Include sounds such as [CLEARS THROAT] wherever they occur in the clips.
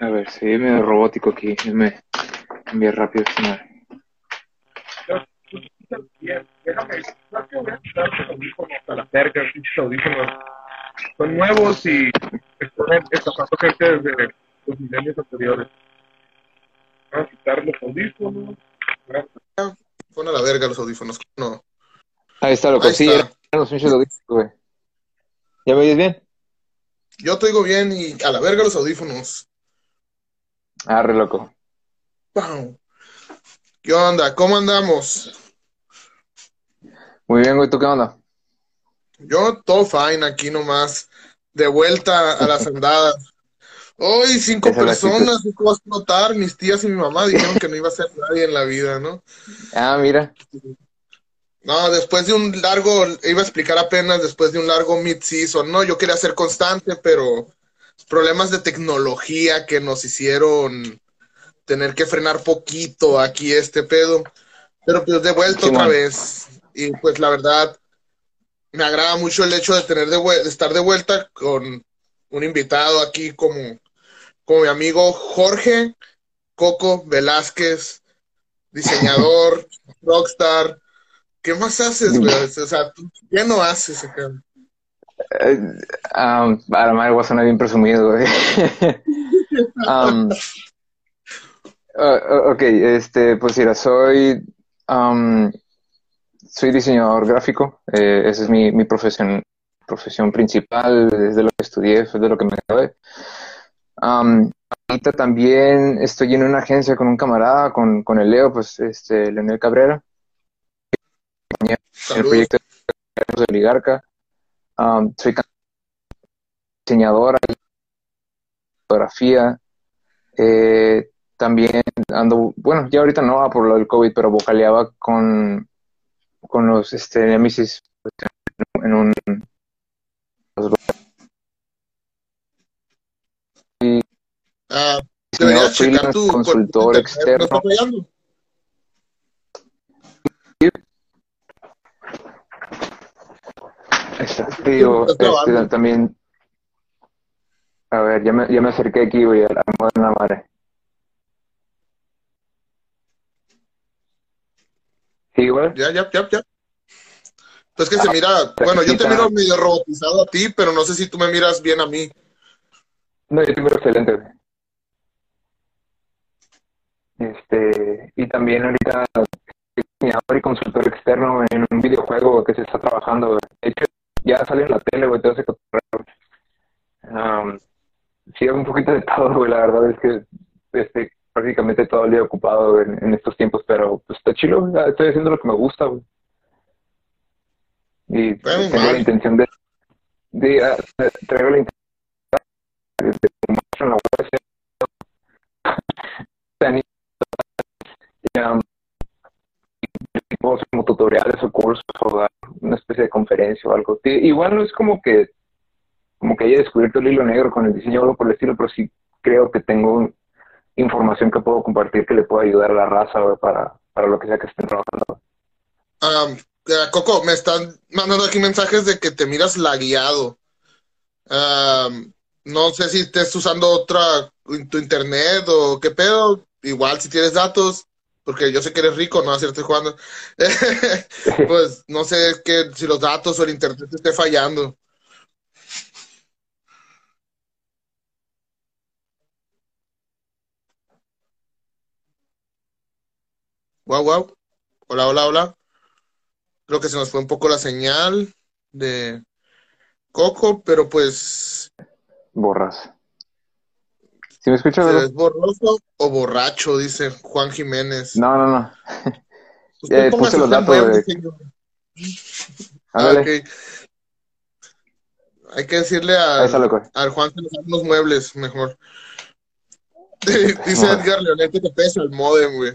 A ver, se ve medio robótico aquí. Me enviar rápido esta madre. Bien, déjame, creo que voy a quitar los audífonos a la verga, pinches audífonos. Son nuevos y están estafando gente desde los milenios anteriores. Voy a quitar los audífonos. Pon a la verga los audífonos. No. Ahí está, loco. Ahí Sí, está. los güey. ¿Ya me oyes bien? Yo te oigo bien y a la verga los audífonos. Arre, loco. Pau. ¿Qué onda? ¿Cómo andamos? Muy bien, güey. ¿Tú qué onda? Yo todo fine aquí nomás. De vuelta a las [LAUGHS] andadas. Hoy cinco Esa personas, ¿cómo vas a notar? Mis tías y mi mamá dijeron que no iba a ser nadie en la vida, ¿no? Ah, mira. No, después de un largo, iba a explicar apenas después de un largo mid-season, ¿no? Yo quería ser constante, pero problemas de tecnología que nos hicieron tener que frenar poquito aquí este pedo. Pero pues de vuelta otra vez. Y pues la verdad, me agrada mucho el hecho de tener de, de estar de vuelta con un invitado aquí como, como mi amigo Jorge Coco Velázquez, diseñador, [LAUGHS] rockstar. ¿Qué más haces, güey? O sea, ¿tú ¿qué no haces acá? Eh, um, a la madre voy a sonar bien presumido, güey. [LAUGHS] Um, uh, ok, este, pues mira, soy, um, soy diseñador gráfico. Eh, esa es mi, mi profesión, profesión principal, es de lo que estudié, fue de lo que me gradué. Um, ahorita también estoy en una agencia con un camarada, con, con el Leo, pues, este, Leonel Cabrera, en el proyecto de Oligarca. Um, soy diseñadora, fotografía. Eh, también ando, bueno, ya ahorita no, por lo del COVID, pero vocaleaba con, con los este, Nemesis en un. Y Ah, deberías checar tu consultor ¿No externo. Fallando? Este, también. A ver, ya me, ya me acerqué aquí, güey, a la moderna madre. Sí, güey. Ya, ya, ya, ya. Pues que se mira, bueno, yo te miro medio robotizado a ti, pero no sé si tú me miras bien a mí. No, yo tengo excelente, güey. Este, y también ahorita diseñador y consultor externo en un videojuego que se está trabajando. De hecho, ya salió en la tele, güey, todo ese cotorreo. Um, sí, un poquito de todo, güey. La verdad es que este, prácticamente todo el día ocupado en, en estos tiempos, pero pues está chido, güey. Estoy haciendo lo que me gusta, güey. Y tengo mal. la intención de, de, ah, traigo la intención de, de promoverlo en la web, sí. Y, um, puedo hacer como tutoriales o cursos o dar una especie de conferencia o algo. Igual no es como que como que haya descubierto el hilo negro con el diseño o algo por el estilo, pero sí creo que tengo información que puedo compartir que le pueda ayudar a la raza para, para lo que sea que estén trabajando. Eh, Coco, me están mandando aquí mensajes de que te miras lagueado. Ah, no sé si estés usando otra, tu internet o qué pedo. Igual si tienes datos, porque yo sé que eres rico, no hacerte jugando. [LAUGHS] Pues no sé que, si los datos o el internet te esté fallando. Wow, wow. Hola, hola, hola. Creo que se nos fue un poco la señal de Coco, pero pues Borras. ¿Sí me escuchas? ¿se es borroso o borracho? Dice Juan Jiménez. No, no, no. [LAUGHS] Eh, puse los datos. [LAUGHS] Ah. Hay que decirle está, al, Juan que nos haga unos muebles mejor. [LAUGHS] Dice Edgar Leonete que pesa el modem, güey.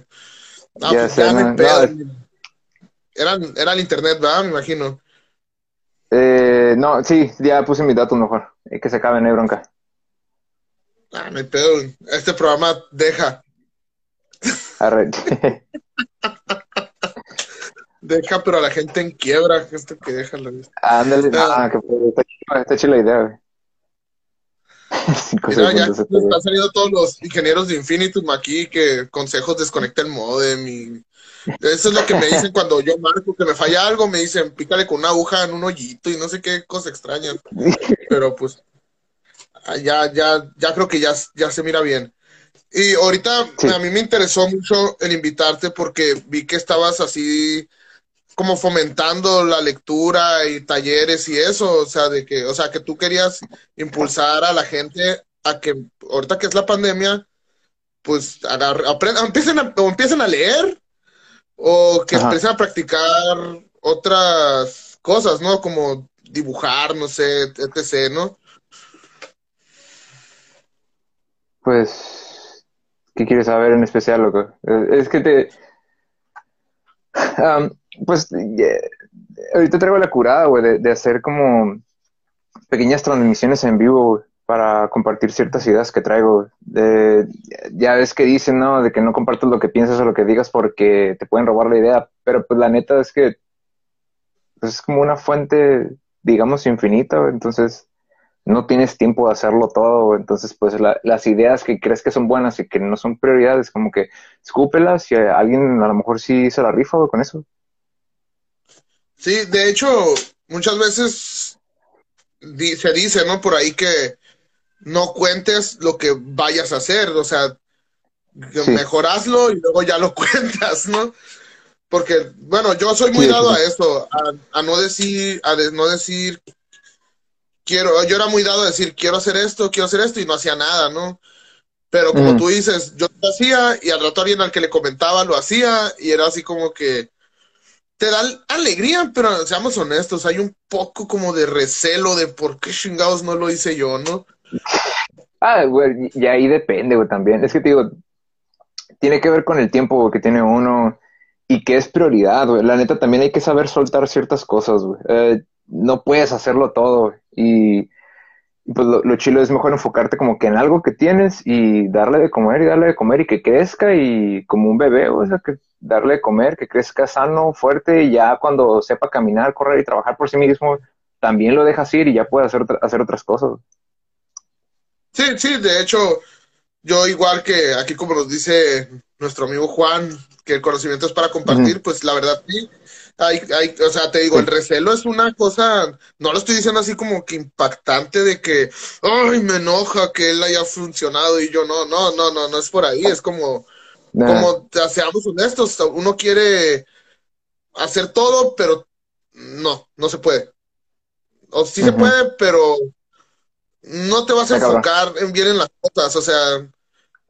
Ah, Ya pues sé, ya no pedo. no, Era, era el internet, ¿verdad? Me imagino. Eh, no, sí, ya puse mis datos mejor. Eh, que se acabe, no hay bronca. Ah, no hay pedo. Este programa deja. Deja pero a la gente en quiebra, esto que deja la Ándale, Ah. que está chila, está chila la idea, güey. [LAUGHS] Mira, ya están saliendo todos los ingenieros de Infinitum aquí que consejos desconecta el modem y eso es lo que me dicen [LAUGHS] cuando yo marco que me falla algo, me dicen pícale con una aguja en un hoyito y no sé qué cosa extraña. [LAUGHS] Pero pues ya, ya, ya creo que ya, ya se mira bien. Y ahorita Sí. a mí me interesó mucho el invitarte porque vi que estabas así como fomentando la lectura y talleres y eso, o sea, de que, o sea, que tú querías impulsar a la gente a que ahorita que es la pandemia, pues agar- apren- empiecen a, o empiecen a leer o que Ajá. empiecen a practicar otras cosas, ¿no? Como dibujar, no sé, etc., ¿no? Pues, ¿qué quieres saber en especial, loco? Eh, Es que te... [SIGHS] Am, pues, ahorita traigo la curada, güey, de, de hacer como pequeñas transmisiones en vivo, para compartir ciertas ideas que traigo. Eh, ya ves que dicen, ¿no? De que no compartas lo que piensas o lo que digas porque te pueden robar la idea, pero pues la neta es que pues, es como una fuente, digamos, infinita, entonces no tienes tiempo de hacerlo todo, entonces pues la- las ideas que crees que son buenas y que no son prioridades, como que escúpelas y a alguien a lo mejor sí se la rifa con eso. Sí, de hecho, muchas veces di- se dice, ¿no? Por ahí que no cuentes lo que vayas a hacer, o sea, Sí. mejor hazlo y luego ya lo [LAUGHS] cuentas, ¿no? Porque, bueno, yo soy muy Sí, dado sí. a eso, a, a no decir, a no decir, quiero, yo era muy dado a decir, quiero hacer esto, quiero hacer esto, y no hacía nada, ¿no? Pero como Ujú. tú dices, yo lo hacía, y al rato alguien al que le comentaba lo hacía, y era así como que te da alegría, pero seamos honestos, hay un poco como de recelo de por qué chingados no lo hice yo, ¿no? Ah, güey, y ahí depende, güey, también. Es que te digo, tiene que ver con el tiempo que tiene uno y que es prioridad, güey. La neta, también hay que saber soltar ciertas cosas, güey. Eh, no puedes hacerlo todo. Y, y, pues lo, lo chilo es mejor enfocarte como que en algo que tienes y darle de comer y darle de comer y que crezca y como un bebé, o sea, que darle de comer, que crezca sano, fuerte y ya cuando sepa caminar, correr y trabajar por sí mismo, también lo dejas ir y ya puede hacer, hacer otras cosas. Sí, sí, de hecho, yo igual que aquí como nos dice nuestro amigo Juan, que el conocimiento es para compartir, pues la verdad sí. Hay, hay, o sea, te digo, el recelo es una cosa, no lo estoy diciendo así como que impactante de que, ay, me enoja que él haya funcionado y yo no, no, no, no, no es por ahí, es como, Nah. como, seamos honestos, uno quiere hacer todo, pero no, no se puede. O sí se puede, pero no te vas a enfocar en bien en las cosas, o sea,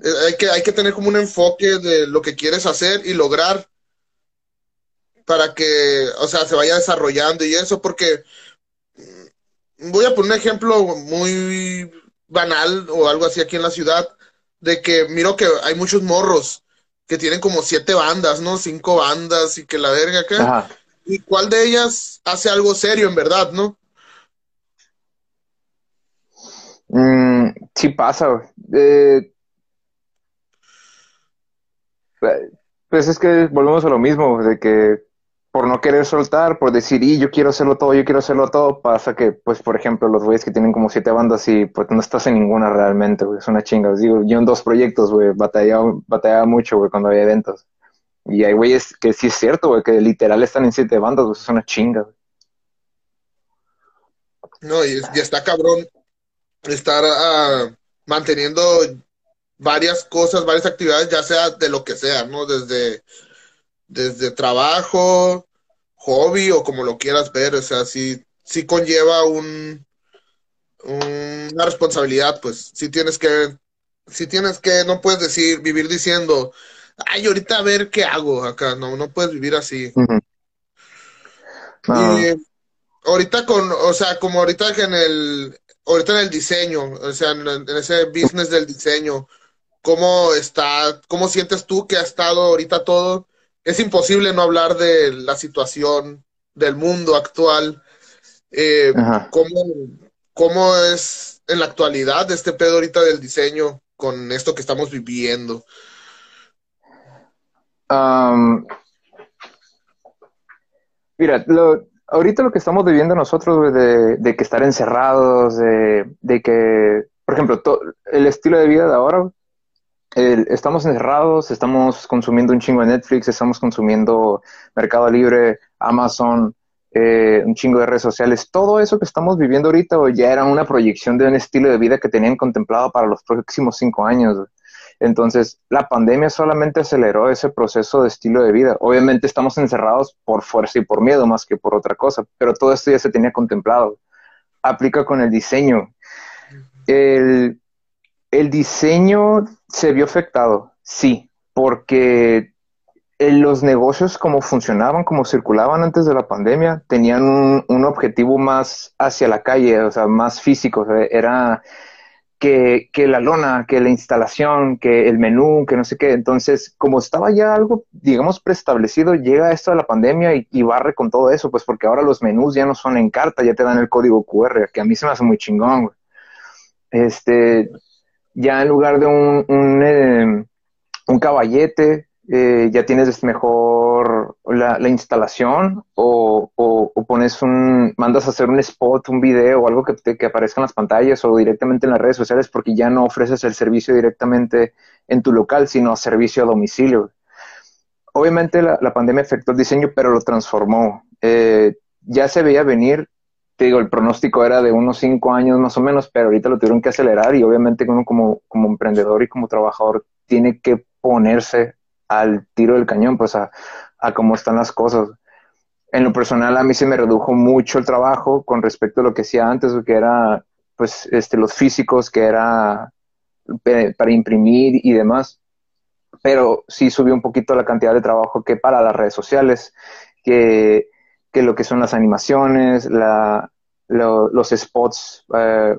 eh, hay que, hay que tener como un enfoque de lo que quieres hacer y lograr para que, o sea, se vaya desarrollando y eso, porque mm, voy a poner un ejemplo muy banal o algo así aquí en la ciudad, de que miro que hay muchos morros que tienen como siete bandas, ¿no? Cinco bandas y que la verga acá. Ajá. ¿Y cuál de ellas hace algo serio en verdad, no? Mm, sí pasa, güey. Eh, pues es que volvemos a lo mismo, de que por no querer soltar, por decir, y yo quiero hacerlo todo, yo quiero hacerlo todo, pasa que, pues, por ejemplo, los güeyes que tienen como siete bandas y pues no estás en ninguna realmente, güey, es una chinga. Os digo, yo en dos proyectos, güey, batallaba, batallaba mucho, güey, cuando había eventos. Y hay güeyes que sí es cierto, güey, que literal están en siete bandas, güey, es una chinga, güey. No, y, está cabrón estar ah, manteniendo varias cosas, varias actividades, ya sea de lo que sea, ¿no? Desde, desde trabajo, hobby o como lo quieras ver, o sea, sí, sí conlleva un, un- una responsabilidad, pues, sí tienes que, sí tienes que, no puedes decir, vivir diciendo, ay, ahorita a ver qué hago acá, no, no puedes vivir así. No. Y ahorita con, o sea, como ahorita que en el, ahorita en el diseño, o sea, en, en ese business del diseño, ¿cómo está, cómo sientes tú que ha estado ahorita todo? Es imposible no hablar de la situación del mundo actual. Eh. ¿cómo, cómo es en la actualidad este pedo ahorita del diseño con esto que estamos viviendo? Am, Mira, lo, ahorita lo que estamos viviendo nosotros, de, de, que estar encerrados, de, de que, por ejemplo, el estilo de vida de ahora, estamos encerrados, estamos consumiendo un chingo de Netflix, estamos consumiendo Mercado Libre, Amazon, eh, un chingo de redes sociales. Todo eso que estamos viviendo ahorita ya era una proyección de un estilo de vida que tenían contemplado para los próximos cinco años. Entonces, la pandemia solamente aceleró ese proceso de estilo de vida. Obviamente estamos encerrados por fuerza y por miedo más que por otra cosa, pero todo esto ya se tenía contemplado. Aplica con el diseño. El, el diseño se vio afectado, sí, porque los negocios como funcionaban, como circulaban antes de la pandemia, tenían un, objetivo más hacia la calle, o sea, más físico. era que, la lona, que la instalación, que el menú, que no sé qué. Entonces, como estaba ya algo, digamos, preestablecido, llega esto de la pandemia y, y, barre con todo eso, pues porque ahora los menús ya no son en carta, ya te dan el código QR, que a mí se me hace muy chingón. Este, ya en lugar de un, un, un caballete, eh, ya tienes mejor la, la instalación o, o, pones un, mandas a hacer un spot, un video o algo que, que aparezca en las pantallas o directamente en las redes sociales porque ya no ofreces el servicio directamente en tu local, sino servicio a domicilio. Obviamente la, la pandemia afectó el diseño, pero lo transformó. Eh, ya se veía venir te digo, el pronóstico era de unos cinco años más o menos, pero ahorita lo tuvieron que acelerar y obviamente uno como, como emprendedor y como trabajador tiene que ponerse al tiro del cañón, pues a, a cómo están las cosas. En lo personal a mí se me redujo mucho el trabajo con respecto a lo que hacía antes, que era pues este, los físicos, que era para imprimir y demás. Pero sí subió un poquito la cantidad de trabajo que para las redes sociales, que que lo que son las animaciones, la, los spots, eh,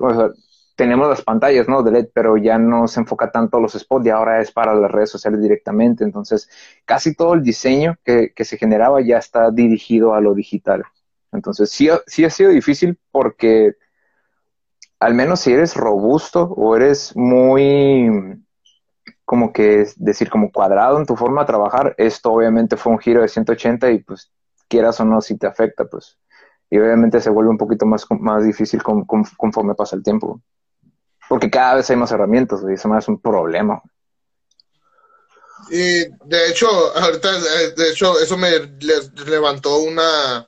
tenemos las pantallas, ¿no? De LED, pero ya no se enfoca tanto a los spots y ahora es para las redes sociales directamente. Entonces, casi todo el diseño que, que se generaba ya está dirigido a lo digital. Entonces, sí, sí ha sido difícil porque al menos si eres robusto o eres muy, como que decir, como cuadrado en tu forma de trabajar, esto obviamente fue un giro de 180 y pues quieras o no, si te afecta, pues. Y obviamente se vuelve un poquito más, más difícil conforme pasa el tiempo. Porque cada vez hay más herramientas y eso es un problema. Y de hecho, ahorita, eh, de hecho, eso me levantó una,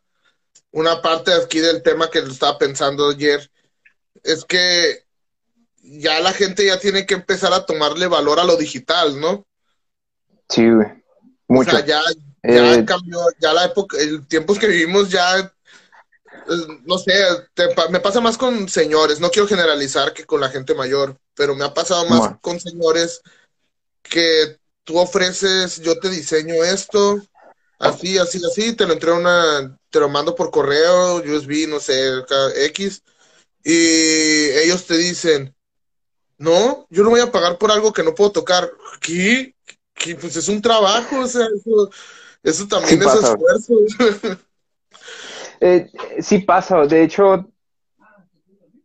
una parte aquí del tema que estaba pensando ayer. Es que ya la gente ya tiene que empezar a tomarle valor a lo digital, ¿no? Sí, güey. Mucho. O sea, ya, ya eh, cambió, ya la época, el tiempos que vivimos ya, eh, no sé, me pasa más con señores, no quiero generalizar que con la gente mayor, pero me ha pasado más con señores que tú ofreces, yo te diseño esto, así, así, así, te lo entrego una, te lo mando por correo, USB, no sé, X, y ellos te dicen, no, yo no voy a pagar por algo que no puedo tocar. ¿Qué? ¿Qué? Pues es un trabajo, o sea, eso, eso también es esfuerzo. [LAUGHS] eh, sí pasa, de hecho,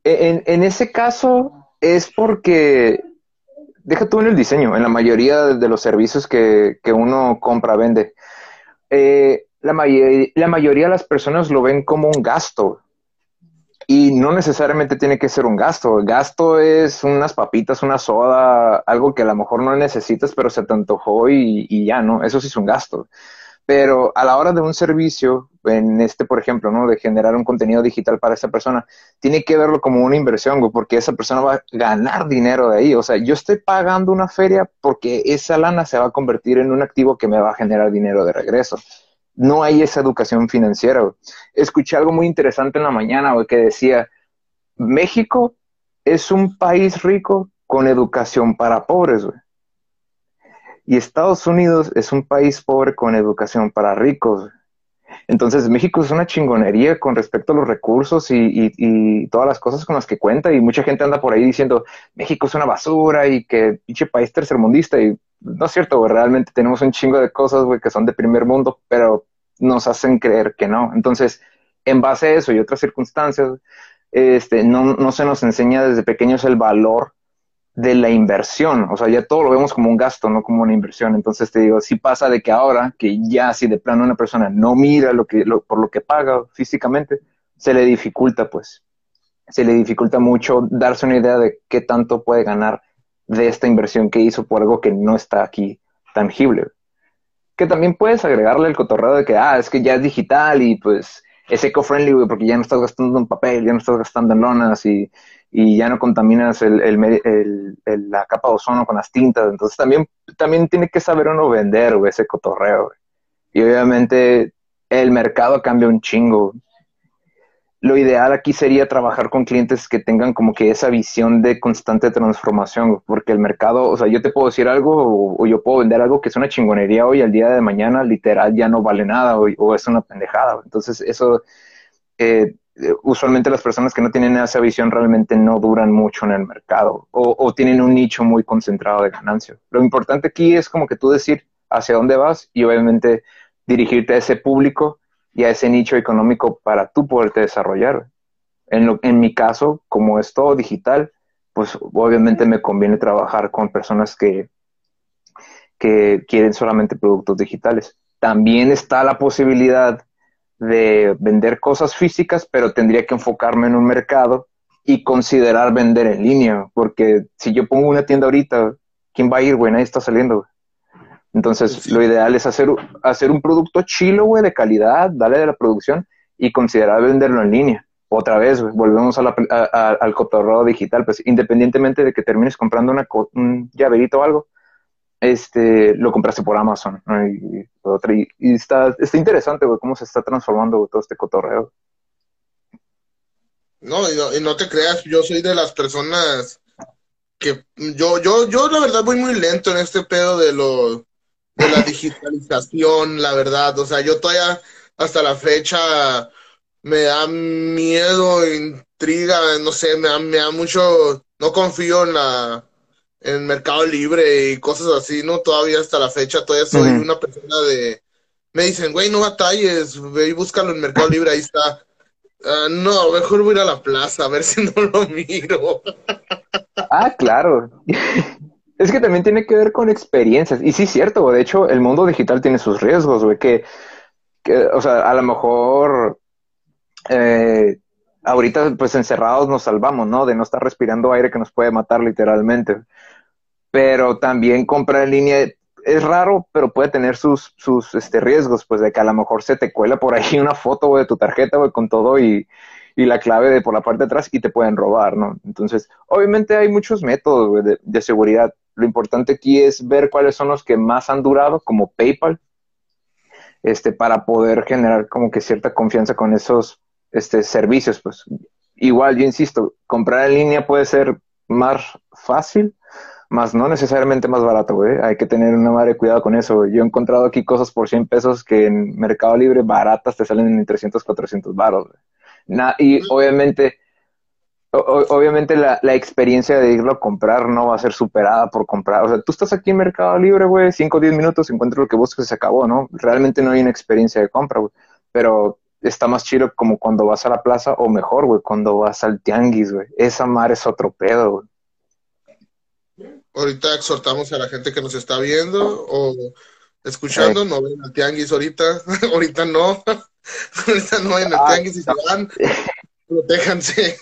en, en, ese caso es porque, deja tú en el diseño, en la mayoría de los servicios que, que uno compra, vende, eh, la, la mayoría de las personas lo ven como un gasto. Y no necesariamente tiene que ser un gasto. El gasto es unas papitas, una soda, algo que a lo mejor no necesitas, pero se te antojó y, y ya, ¿no? Eso sí es un gasto. Pero a la hora de un servicio, en este, por ejemplo, ¿no? De generar un contenido digital para esa persona, tiene que verlo como una inversión, porque esa persona va a ganar dinero de ahí. O sea, yo estoy pagando una feria porque esa lana se va a convertir en un activo que me va a generar dinero de regreso. No hay esa educación financiera. Escuché algo muy interesante en la mañana, que decía, México es un país rico con educación para pobres, güey. Y Estados Unidos es un país pobre con educación para ricos. Entonces México es una chingonería con respecto a los recursos y, todas las cosas con las que cuenta y mucha gente anda por ahí diciendo México es una basura y que pinche país tercermundista y no es cierto, realmente tenemos un chingo de cosas que son de primer mundo, pero nos hacen creer que no. Entonces, en base a eso y otras circunstancias, este, no, no se nos enseña desde pequeños el valor de la inversión, o sea, ya todo lo vemos como un gasto, no como una inversión. Entonces te digo, si pasa de que ahora que ya si de plano una persona no mira lo que por lo que paga físicamente, se le dificulta pues, se le dificulta mucho darse una idea de qué tanto puede ganar de esta inversión que hizo por algo que no está aquí tangible. Que también puedes agregarle el cotorreo de que, ah, es que ya es digital y pues es eco-friendly, porque ya no estás gastando en papel, ya no estás gastando en lonas y y ya no contaminas el, el, el, la capa de ozono con las tintas. Entonces también, también tiene que saber uno vender ese cotorreo. Y obviamente el mercado cambia un chingo. Lo ideal aquí sería trabajar con clientes que tengan como que esa visión de constante transformación, porque el mercado, o sea, yo te puedo decir algo o, yo puedo vender algo que es una chingonería hoy, al día de mañana literal ya no vale nada o, o es una pendejada. Entonces eso eh, usualmente las personas que no tienen esa visión realmente no duran mucho en el mercado o, tienen un nicho muy concentrado de ganancia. Lo importante aquí es como que tú decir hacia dónde vas y obviamente dirigirte a ese público y a ese nicho económico para tú poderte desarrollar. En, en mi caso, como es todo digital, pues obviamente me conviene trabajar con personas que, que quieren solamente productos digitales. También está la posibilidad de vender cosas físicas, pero tendría que enfocarme en un mercado y considerar vender en línea, porque si yo pongo una tienda ahorita, ¿quién va a ir, güey? Nadie está saliendo. Entonces, lo ideal es hacer, hacer un producto chilo, güey, de calidad, darle de la producción y considerar venderlo en línea. Otra vez, volvemos a al cotorreo digital, pues independientemente de que termines comprando una, un llaverito o algo, este, lo compraste por Amazon. Y, está, está interesante, güey, cómo se está transformando todo este cotorreo. No y, no, te creas, yo soy de las personas que yo, yo, yo la verdad voy muy lento en este pedo de lo, de la digitalización, la verdad. O sea, yo todavía hasta la fecha me da miedo, intriga, no sé, me me da mucho, no confío en la en Mercado Libre y cosas así, ¿no? Todavía hasta la fecha, todavía soy una persona de... Me dicen, güey, no batalles, ve y búscalo en Mercado Libre, ahí está. Ah, no, mejor voy a ir a la plaza a ver si no lo miro. ah, claro. Es que también tiene que ver con experiencias. Y sí, cierto, de hecho, el mundo digital tiene sus riesgos, güey, que, que, o sea, a lo mejor eh, ahorita pues encerrados nos salvamos, ¿no? De no estar respirando aire que nos puede matar literalmente. Pero también comprar en línea es raro, pero puede tener sus, sus este, riesgos, pues de que a lo mejor se te cuela por ahí [LAUGHS] una foto de tu tarjeta güey, con todo y, y, la clave de por la parte de atrás y te pueden robar, ¿no? Entonces, obviamente hay muchos métodos de, seguridad. Lo importante aquí es ver cuáles son los que más han durado, como PayPal, este, para poder generar como que cierta confianza con esos este, servicios, pues igual, yo insisto, comprar en línea puede ser más fácil, más no necesariamente más barato, güey. Hay que tener una madre cuidado con eso. Yo he encontrado aquí cosas por 100 pesos que en Mercado Libre baratas te salen en 300, 400 baros. Y obviamente, obviamente la, la, experiencia de irlo a comprar no va a ser superada por comprar. O sea, tú estás aquí en Mercado Libre, güey, 5 o 10 minutos, encuentras lo que buscas y se acabó, ¿no? Realmente no hay una experiencia de compra, güey. Pero está más chido como cuando vas a la plaza, o mejor, güey, cuando vas al tianguis, güey. Esa mar es otro pedo, güey. Ahorita exhortamos a la gente que nos está viendo o escuchando, no ven al tianguis ahorita, [LAUGHS] ahorita no, [LAUGHS] no vayan al ah, tianguis y se van, protéjanse.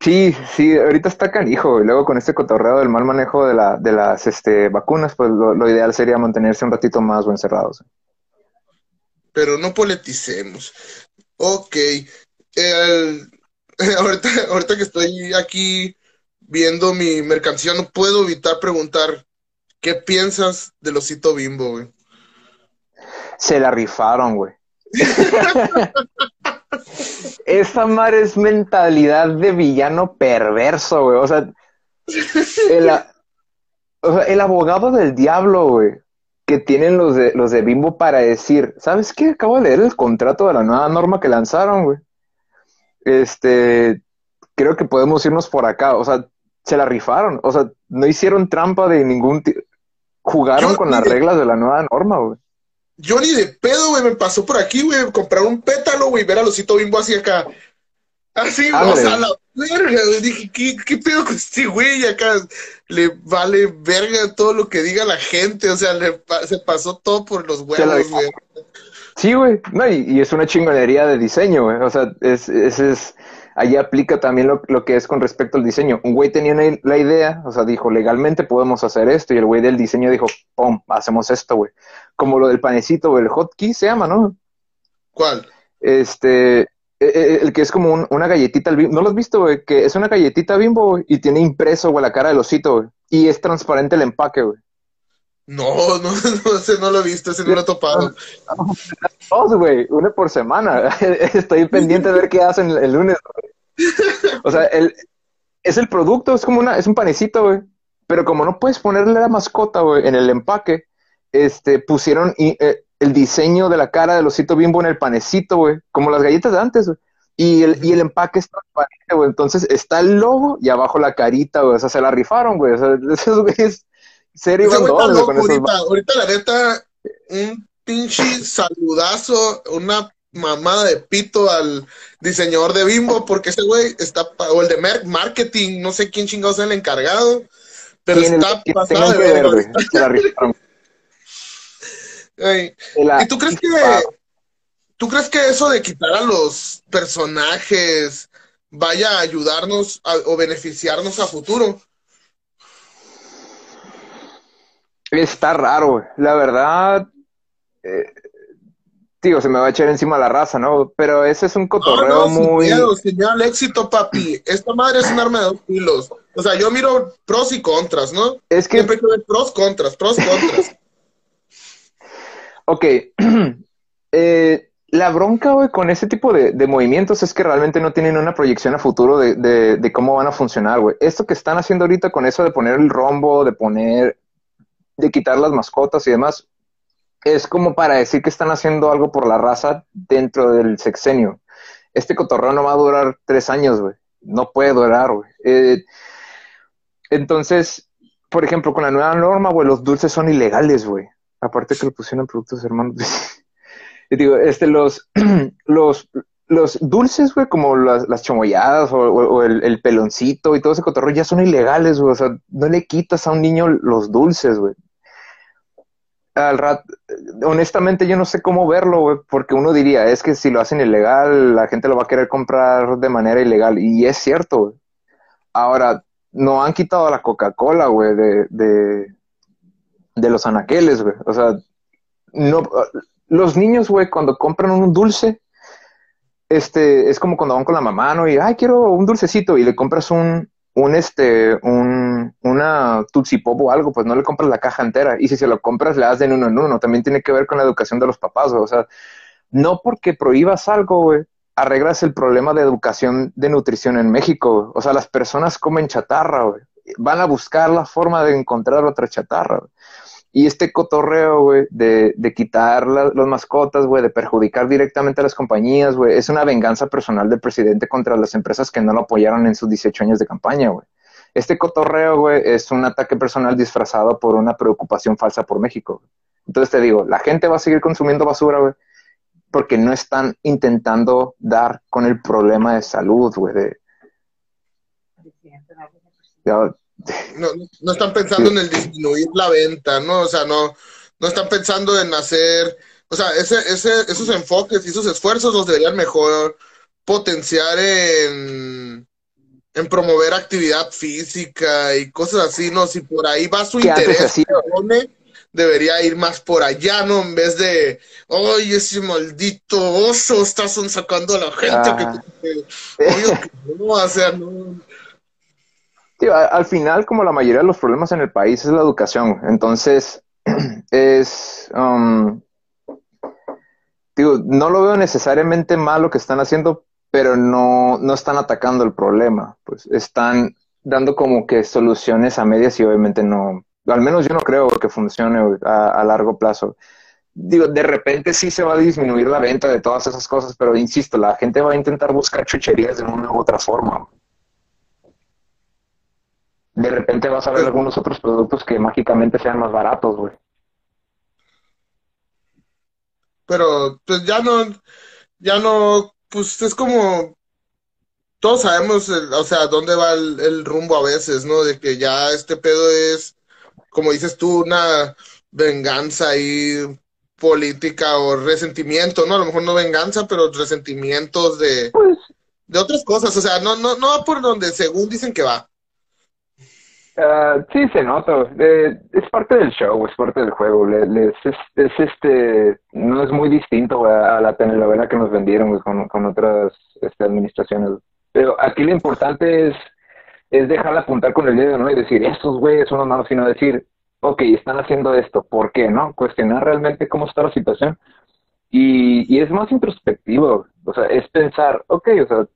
Sí, sí, ahorita está canijo. Y luego con este cotorreo del mal manejo de, la, de las este, vacunas, pues lo, lo ideal sería mantenerse un ratito más o encerrados pero no politicemos. Ok. [LAUGHS] ahorita, ahorita que estoy aquí viendo mi mercancía, no puedo evitar preguntar, ¿qué piensas del osito bimbo, güey? Se la rifaron, güey. [LAUGHS] Esa madre es mentalidad de villano perverso, güey. O sea, el, o sea, el abogado del diablo, güey que tienen los de, los de Bimbo para decir, ¿sabes qué? Acabo de leer el contrato de la nueva norma que lanzaron, güey. Este, creo que podemos irnos por acá, o sea, se la rifaron, o sea, no hicieron trampa de ningún jugaron con las reglas de la nueva norma, güey. Yo ni de pedo, güey, me pasó por aquí, güey, comprar un pétalo, güey, ver a Losito Bimbo así acá. Así, o sea, verga, güey. Dije, ¿qué, ¿qué pedo con este güey? Acá le vale verga todo lo que diga la gente. O sea, le se pasó todo por los la- huevos, güey. Sí, güey. No, y, y es una chingonería de diseño, güey. O sea, es, es, es- ahí aplica también lo, lo que es con respecto al diseño. Un güey tenía una- la idea, o sea, dijo, legalmente podemos hacer esto, y el güey del diseño dijo, pum, hacemos esto, güey. Como lo del panecito, güey, el hotkey se llama, ¿no? ¿Cuál? Este, eh, eh, el que es como un- una galletita. ¿No lo has visto, güey? Que es una galletita bimbo, y tiene impreso, güey, la cara del osito, güey. Y es transparente el empaque, güey. No, [LAUGHS] no, no, ese no lo he visto, ese no lo he topado. Dos, güey, una por semana. [LAUGHS] Estoy pendiente de ver qué hacen el lunes, güey. O sea, el, es el producto, es como una, es un panecito, güey. Pero como no puedes ponerle la mascota, güey, en el empaque, este, pusieron y, eh, el diseño de la cara del osito bimbo en el panecito, güey, como las galletas de antes, güey. Y el, y el empaque es transparente, güey. Entonces está el logo y abajo la carita, güey. O sea, se la rifaron, güey. O sea, [LAUGHS] esos güeyes serio Ese güey loco con esos ahorita. Ahorita, la neta, un pinche saludazo, una mamada de pito al diseñador de Bimbo, porque ese güey está, o el de marketing, no sé quién chingados es el encargado, pero está que pasado de verga. Se la rifaron. ¿Y tú crees que, tú crees que eso de quitar a los personajes vaya a ayudarnos a- o beneficiarnos a futuro? Está raro. La verdad, eh, tío, se me va a echar encima la raza, ¿no? Pero ese es un No, cotorreo no, sin muy... miedo, señal éxito, papi. Esta madre es un arma de dos filos. O sea, yo miro pros y contras, ¿no? Es que, Siempre que ver pros, contras, pros, contras. [LAUGHS] ok, [CLEARS THROAT] eh, la bronca, güey, con ese tipo de, movimientos es que realmente no tienen una proyección a futuro de cómo van a funcionar, güey. Esto que están haciendo ahorita con eso de poner el rombo, de poner, de quitar las mascotas y demás, es como para decir que están haciendo algo por la raza dentro del sexenio. Este cotorreo no va a durar tres años, güey. No puede durar, güey. Eh, entonces, por ejemplo, con la nueva norma, güey, los dulces son ilegales, güey. Aparte que lo pusieron productos hermanos. [LAUGHS] y digo, este, los, [CLEARS THROAT] los, los dulces, güey, como las, las o, el, el peloncito y todo ese cotorreo ya son ilegales, güey. O sea, no le quitas a un niño los dulces, güey. Al rat, honestamente yo no sé cómo verlo, güey, porque uno diría, es que si lo hacen ilegal, la gente lo va a querer comprar de manera ilegal. Y es cierto, güey. Ahora, no han quitado la Coca-Cola, güey, de, de los anaqueles, güey. O sea, no, los niños, güey, cuando compran un dulce, este, es como cuando van con la mamá, ¿no? Y, ay, quiero un dulcecito, y le compras un, un, este, un, una Tutsi Pop o algo, pues no le compras la caja entera. Y si se lo compras, le das de uno en uno. También tiene que ver con la educación de los papás, güey. O sea, no porque prohíbas algo, güey, arreglas el problema de educación de nutrición en México. O sea, las personas comen chatarra, güey. Van a buscar la forma de encontrar otra chatarra. güey. Y este cotorreo, güey, de, de quitar la- las mascotas, güey, de perjudicar directamente a las compañías, güey, es una venganza personal del presidente contra las empresas que no lo apoyaron en sus 18 años de campaña, güey. Este cotorreo, güey, es un ataque personal disfrazado por una preocupación falsa por México. Entonces te digo, la gente va a seguir consumiendo basura, güey, porque no están intentando dar con el problema de salud, güey, de, ya- No, no están pensando en el disminuir la venta, ¿no? O sea, no, no están pensando en hacer, o sea, ese, ese, esos enfoques y esos esfuerzos los deberían mejor potenciar en, en promover actividad física y cosas así, ¿no? Si por ahí va su interés, debería ir más por allá, ¿no? En vez de, ay, ese maldito oso está sacando a la gente Ah. que, que- que no, o sea, no. Tío, al final, como la mayoría de los problemas en el país es la educación, entonces [CLEARS THROAT] es, um, digo, no lo veo necesariamente mal lo que están haciendo, pero no, no están atacando el problema, pues están dando como que soluciones a medias y obviamente no, al menos yo no creo que funcione a, a largo plazo. Digo, de repente sí se va a disminuir la venta de todas esas cosas, pero insisto, la gente va a intentar buscar chucherías de una u otra forma. De repente vas a ver algunos otros productos que mágicamente sean más baratos, güey. pero pues ya no, ya no, pues es como, todos sabemos, o sea, dónde va el, rumbo a veces, ¿no? De que ya este pedo es, como dices tú, una venganza ahí política o resentimiento, ¿no? A lo mejor no venganza, pero resentimientos de, pues de otras cosas. O sea, no, no, no va por donde según dicen que va. Uh, sí, se nota. es parte del show, es parte del juego. es, este, no es muy distinto a, la telenovela que nos vendieron con, con, otras este, administraciones. Pero aquí lo importante es, es dejarla apuntar con el dedo, ¿no? Y decir, estos güeyes son los malos, sino decir, ok, están haciendo esto, ¿por qué, no? Cuestionar realmente cómo está la situación. Y, y es más introspectivo, o sea, es pensar, ok, o sea,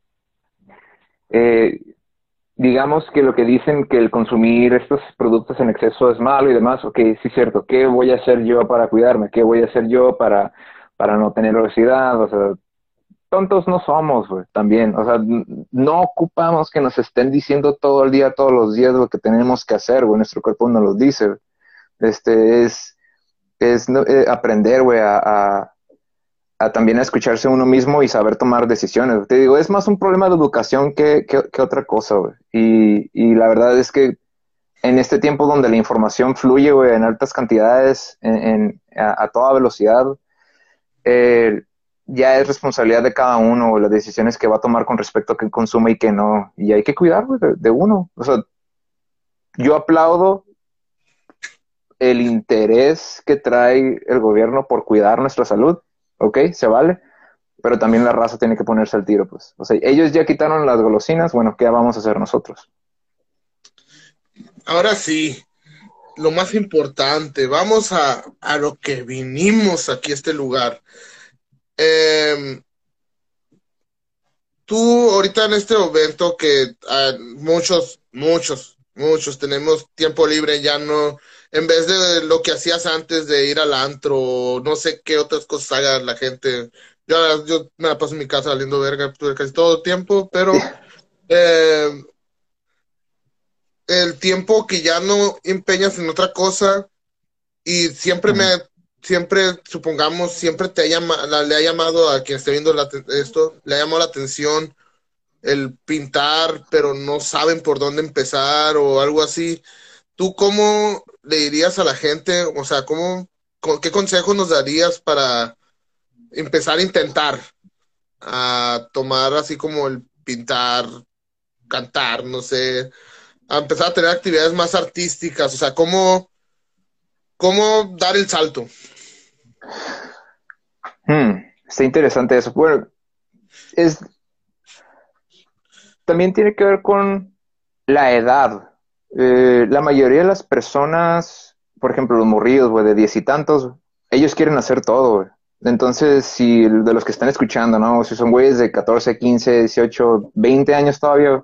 eh, digamos que lo que dicen que el consumir estos productos en exceso es malo y demás, ok, sí es cierto, ¿qué voy a hacer yo para cuidarme? ¿Qué voy a hacer yo para, para no tener obesidad? O sea, tontos no somos, güey, también. O sea, no ocupamos que nos estén diciendo todo el día, todos los días lo que tenemos que hacer, güey. Nuestro cuerpo nos lo dice. Este es, es eh, aprender, güey, a, a, también a escucharse uno mismo y saber tomar decisiones. Te digo, es más un problema de educación que, que, otra cosa. Y, y la verdad es que en este tiempo donde la información fluye, en altas cantidades, a, toda velocidad, eh, ya es responsabilidad de cada uno las decisiones que va a tomar con respecto a qué consume y qué no. Y hay que cuidar de, uno. Yo aplaudo el interés que trae el gobierno por cuidar nuestra salud, ¿ok? Se vale, pero también la raza tiene que ponerse al tiro, pues. O sea, ellos ya quitaron las golosinas, bueno, ¿qué vamos a hacer nosotros? Ahora sí, lo más importante, vamos a, a lo que vinimos aquí a este lugar. Eh, tú ahorita en este evento que ah, muchos, muchos, muchos tenemos tiempo libre, ya no, en vez de lo que hacías antes de ir al antro, no sé qué otras cosas haga la gente. Yo, yo me la paso en mi casa saliendo verga casi todo el tiempo, pero [LAUGHS] eh, el tiempo que ya no empeñas en otra cosa y siempre me siempre, supongamos, siempre te ha le ha llamado a quien esté viendo esto, le ha llamado la atención el pintar, pero no saben por dónde empezar o algo así. ¿Tú cómo le dirías a la gente, o sea, cómo, qué consejos nos darías para empezar a intentar a tomar así como el pintar, cantar, no sé, a empezar a tener actividades más artísticas, o sea, cómo, cómo dar el salto? Hmm, está interesante eso. Bueno, es también tiene que ver con la edad. Eh, la mayoría de las personas, por ejemplo, los morridos, güey, de diez y tantos, ellos quieren hacer todo, Entonces, si de los que están escuchando, ¿no? Si son güeyes de 14, 15, 18, 20 años todavía,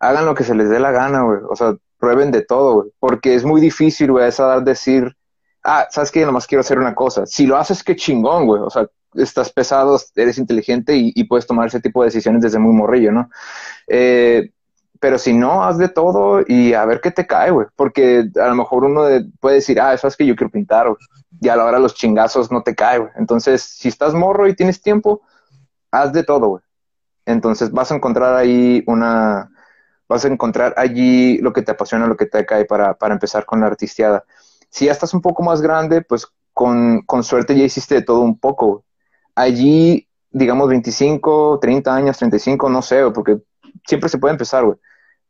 hagan lo que se les dé la gana, güey. O sea, prueben de todo, güey. Porque es muy difícil, güey, a esa edad decir, ah, ¿sabes qué? Nomás quiero hacer una cosa. Si lo haces, qué chingón, güey. O sea, estás pesado, eres inteligente y, puedes tomar ese tipo de decisiones desde muy morrillo, ¿no? Eh, pero si no, haz de todo y a ver qué te cae, güey. Porque a lo mejor uno puede decir, ah, ¿sabes que yo quiero pintar, Y a la hora los chingazos no te cae, güey. Entonces, si estás morro y tienes tiempo, haz de todo, güey. Entonces vas a encontrar ahí una, vas a encontrar allí lo que te apasiona, lo que te cae para, para empezar con la artisteada. Si ya estás un poco más grande, pues con, suerte ya hiciste de todo un poco. Allí, digamos, 25, 30 años, 35, no sé, porque siempre se puede empezar, güey.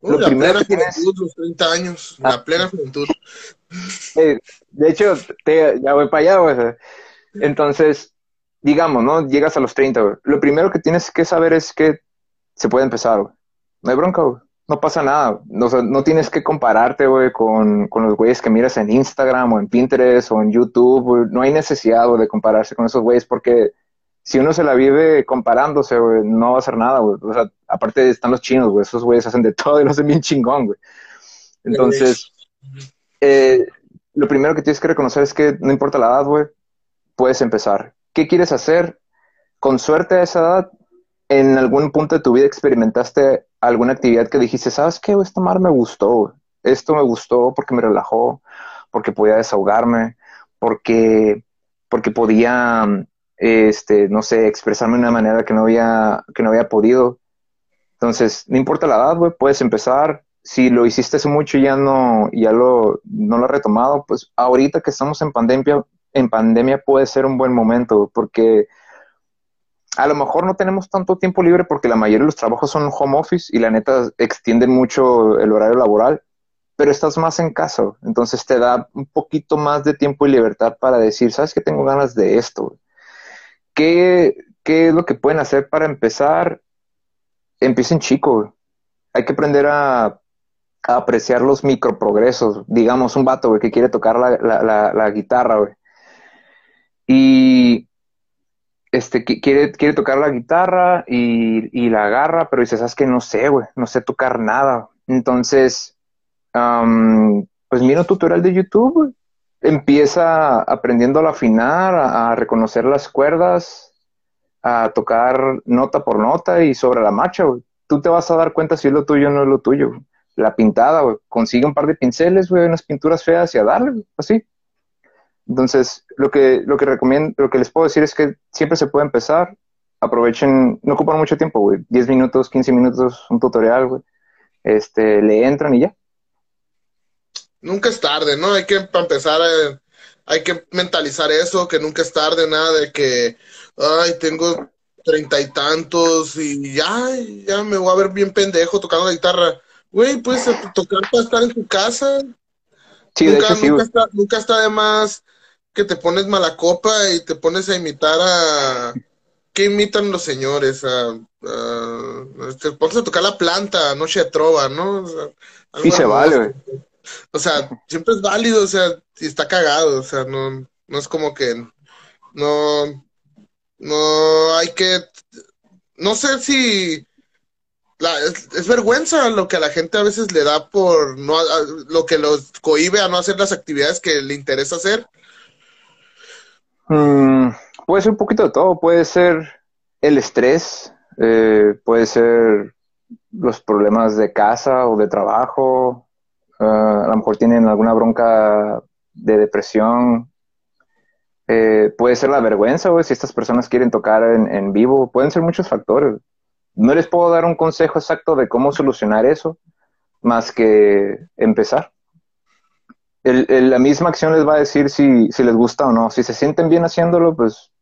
Lo primero que tienes... los 30 años, la ah. plena juventud. Eh, de hecho, ya voy para allá, güey. Entonces, digamos, ¿no? Llegas a los 30, güey. Lo primero que tienes que saber es que se puede empezar, güey. No hay bronca, güey no pasa nada. No, no tienes que compararte, güey, con, los güeyes que miras en Instagram o en Pinterest o en YouTube. No hay necesidad, güey, de compararse con esos güeyes porque si uno se la vive comparándose, güey, no va a hacer nada, güey. O sea, aparte están los chinos, güey. Esos güeyes hacen de todo y lo hacen bien chingón, güey. Entonces, eh, lo primero que tienes que reconocer es que no importa la edad, güey, puedes empezar. ¿Qué quieres hacer? Con suerte a esa edad, en algún punto de tu vida experimentaste alguna actividad que dijiste, ¿sabes qué? Esto mar me gustó, esto me gustó porque me relajó, porque podía desahogarme, porque, porque podía, este, no sé, expresarme de una manera que no había, que no había podido. Entonces, no importa la edad, güey, puedes empezar. Si lo hiciste hace mucho y ya no, ya lo, no lo has retomado, pues ahorita que estamos en pandemia, en pandemia puede ser un buen momento, porque a lo mejor no tenemos tanto tiempo libre porque la mayoría de los trabajos son home office y la neta extienden mucho el horario laboral, pero estás más en casa, entonces te da un poquito más de tiempo y libertad para decir, ¿sabes que tengo ganas de esto? ¿Qué, ¿Qué es lo que pueden hacer para empezar? Empiecen chico, hay que aprender a, apreciar los microprogresos. Digamos, un vato, que quiere tocar la, la, guitarra, güey. Y este, quiere, quiere tocar la guitarra y, la agarra, pero dices, sabes que no sé, güey, no sé tocar nada. Entonces, pues mira un tutorial de YouTube, empieza aprendiendo a afinar, a, reconocer las cuerdas, a tocar nota por nota y sobre la marcha, güey. Tú te vas a dar cuenta si es lo tuyo o no es lo tuyo. La pintada, güey. Consigue un par de pinceles, güey, unas pinturas feas y a darle, así. Entonces, lo que, lo que recomiendo, lo que les puedo decir es que siempre se puede empezar. Aprovechen, no ocupan mucho tiempo, güey. 10 minutos, 15 minutos, un tutorial, güey. Este, le entran y ya. Nunca es tarde, ¿no? Hay que, empezar, eh, hay que mentalizar eso, que nunca es tarde, nada de que, ay, tengo treinta y tantos y ya, ya me voy a ver bien pendejo tocando la guitarra. Güey, puedes tocar para estar en tu casa. Sí, nunca, de nunca, está, nunca está de más que te pones mala copa y te pones a imitar a... ¿Qué imitan los señores? A, te pones a tocar la planta, noche de trova, ¿no? O sí se vale, O sea, siempre es válido, o sea, y está cagado, o sea, no, no es como que... No, no hay que... No sé si... La, es, vergüenza lo que a la gente a veces le da por no lo que los cohibe a no hacer las actividades que le interesa hacer. Mm, puede ser un poquito de todo, puede ser el estrés, eh, puede ser los problemas de casa o de trabajo, ah, a lo mejor tienen alguna bronca de depresión, eh, puede ser la vergüenza, o si estas personas quieren tocar en, en, vivo, pueden ser muchos factores. No les puedo dar un consejo exacto de cómo solucionar eso, más que empezar la misma acción les va a decir si, si les gusta o no. Si se sienten bien haciéndolo, pues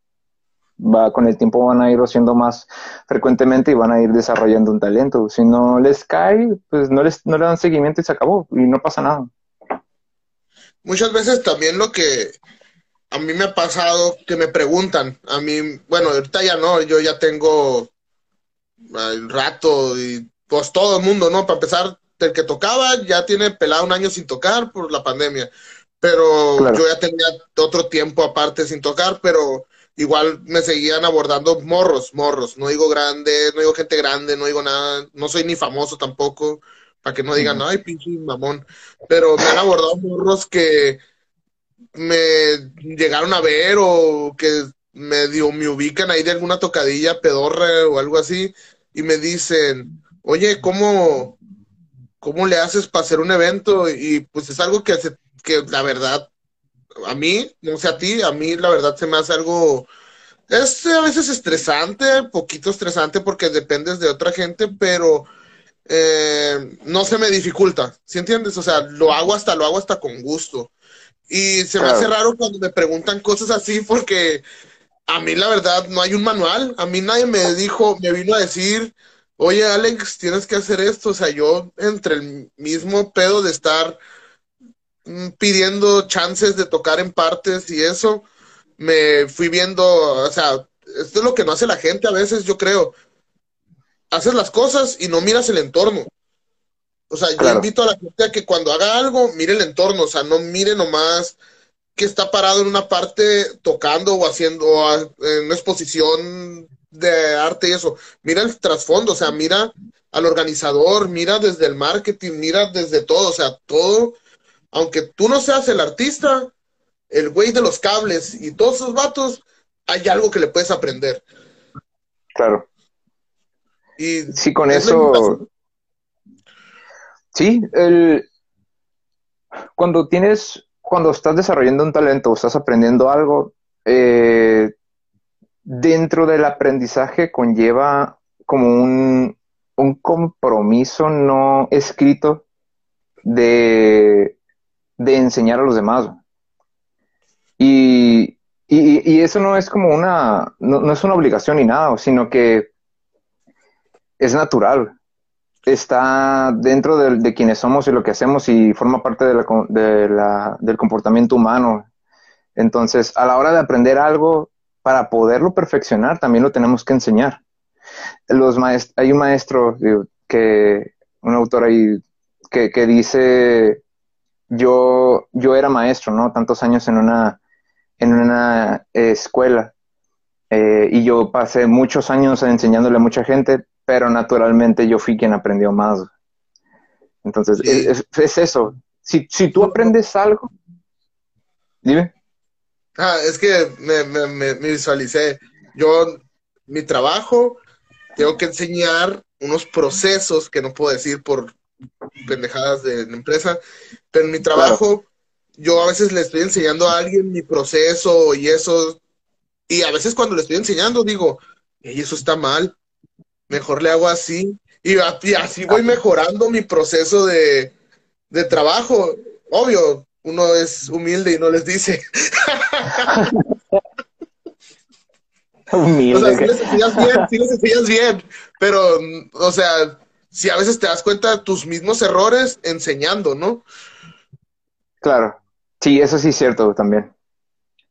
va con el tiempo van a ir haciendo más frecuentemente y van a ir desarrollando un talento. Si no les cae, pues no les no le dan seguimiento y se acabó y no pasa nada. Muchas veces también lo que a mí me ha pasado que me preguntan, a mí, bueno, ahorita ya no, yo ya tengo el rato y pues todo el mundo, ¿no? Para empezar, el que tocaba ya tiene pelado un año sin tocar por la pandemia, pero yo ya tenía otro tiempo aparte sin tocar, pero igual me seguían abordando morros, morros, no digo grande, no digo gente grande, no digo nada, no soy ni famoso tampoco, para que no digan, ay, pinche mamón, pero me han abordado morros que me llegaron a ver o que medio me ubican ahí de alguna tocadilla pedorra o algo así y me dicen, oye, ¿cómo, ¿cómo le haces para hacer un evento? Y pues es algo que, hace, que la verdad, a mí, no sé a ti, a mí la verdad se me hace algo, es a veces estresante, poquito estresante porque dependes de otra gente, pero eh, no se me dificulta, ¿sí entiendes? O sea, lo hago hasta, lo hago hasta con gusto. Y se me hace raro cuando me preguntan cosas así porque a mí la verdad no hay un manual, a mí nadie me dijo, me vino a decir, oye Alex, tienes que hacer esto, o sea, yo entre el mismo pedo de estar pidiendo chances de tocar en partes y eso, me fui viendo, o sea, esto es lo que no hace la gente a veces, yo creo. Haces las cosas y no miras el entorno. O sea, yo invito a la gente a que cuando haga algo, mire el entorno, o sea, no mire nomás que está parado en una parte tocando o haciendo en una exposición de arte y eso. Mira el trasfondo, o sea, mira al organizador, mira desde el marketing, mira desde todo, o sea, todo, aunque tú no seas el artista, el güey de los cables y todos esos vatos, hay algo que le puedes aprender. Claro. Y sí, con eso. Sí, el... cuando tienes, cuando estás desarrollando un talento o estás aprendiendo algo, eh, dentro del aprendizaje conlleva como un, un compromiso no escrito de, de enseñar a los demás. Y, y, y, eso no es como una, no, no, es una obligación ni nada, sino que es natural. Está dentro de, quienes somos y lo que hacemos y forma parte de la, de la, del comportamiento humano. Entonces, a la hora de aprender algo, para poderlo perfeccionar, también lo tenemos que enseñar. Los hay un maestro que, un autor ahí que, que dice, yo, yo era maestro, ¿no? Tantos años en una, en una escuela. Eh, y yo pasé muchos años enseñándole a mucha gente, pero naturalmente yo fui quien aprendió más. Entonces, es, eso. Si, si tú aprendes algo, dime. Ah, es que me, me, me, visualicé. Yo, mi trabajo, tengo que enseñar unos procesos que no puedo decir por pendejadas de la empresa, pero en mi trabajo yo a veces le estoy enseñando a alguien mi proceso y eso, y a veces cuando le estoy enseñando digo, y eso está mal, mejor le hago así, y, así voy mejorando mi proceso de, de trabajo. Obvio, uno es humilde y no les dice. [LAUGHS] humilde. O sea, si les enseñas bien, si les enseñas bien, pero, o sea, si a veces te das cuenta de tus mismos errores enseñando, ¿no? Claro. Sí, eso sí es cierto también.